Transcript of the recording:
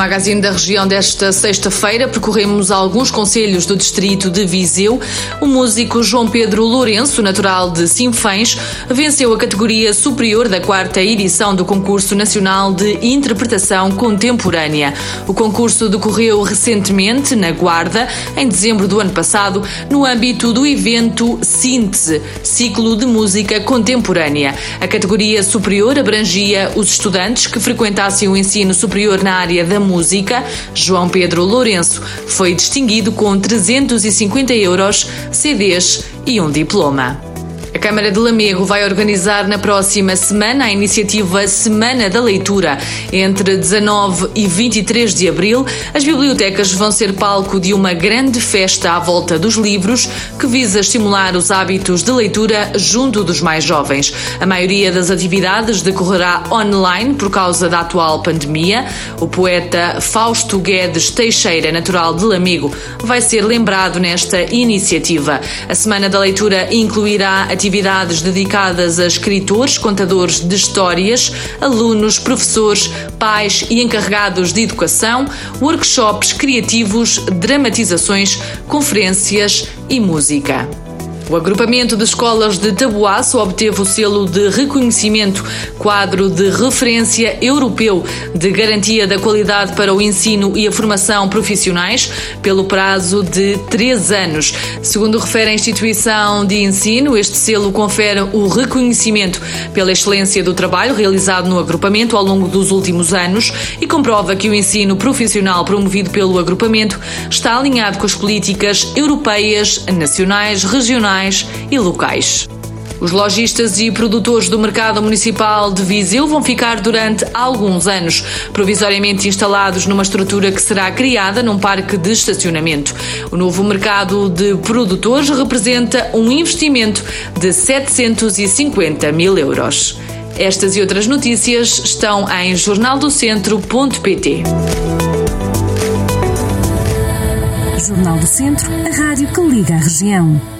Magazine da Região desta sexta-feira, percorremos alguns conselhos do distrito de Viseu. O músico João Pedro Lourenço, natural de Sinfãs, venceu a categoria superior da quarta edição do Concurso Nacional de Interpretação Contemporânea. O concurso decorreu recentemente na Guarda, em dezembro do ano passado, no âmbito do evento Síntese, Ciclo de Música Contemporânea. A categoria superior abrangia os estudantes que frequentassem o ensino superior na área da música, João Pedro Lourenço foi distinguido com 350 euros, CDs e um diploma. A Câmara de Lamego vai organizar na próxima semana a iniciativa Semana da Leitura. Entre 19 e 23 de abril, as bibliotecas vão ser palco de uma grande festa à volta dos livros que visa estimular os hábitos de leitura junto dos mais jovens. A maioria das atividades decorrerá online por causa da atual pandemia. O poeta Fausto Guedes Teixeira, natural de Lamego, vai ser lembrado nesta iniciativa. A Semana da Leitura incluirá atividades dedicadas a escritores, contadores de histórias, alunos, professores, pais e encarregados de educação, workshops criativos, dramatizações, conferências e música. O agrupamento de escolas de Tabuaço obteve o selo de reconhecimento quadro de referência europeu de garantia da qualidade para o ensino e a formação profissionais pelo prazo de três anos. Segundo refere a instituição de ensino, este selo confere o reconhecimento pela excelência do trabalho realizado no agrupamento ao longo dos últimos anos e comprova que o ensino profissional promovido pelo agrupamento está alinhado com as políticas europeias, nacionais, e locais. Os lojistas e produtores do mercado municipal de Viseu vão ficar durante alguns anos provisoriamente instalados numa estrutura que será criada num parque de estacionamento. O novo mercado de produtores representa um investimento de 750 mil euros. Estas e outras notícias estão em jornaldocentro.pt. Jornal do Centro, a rádio que liga a região.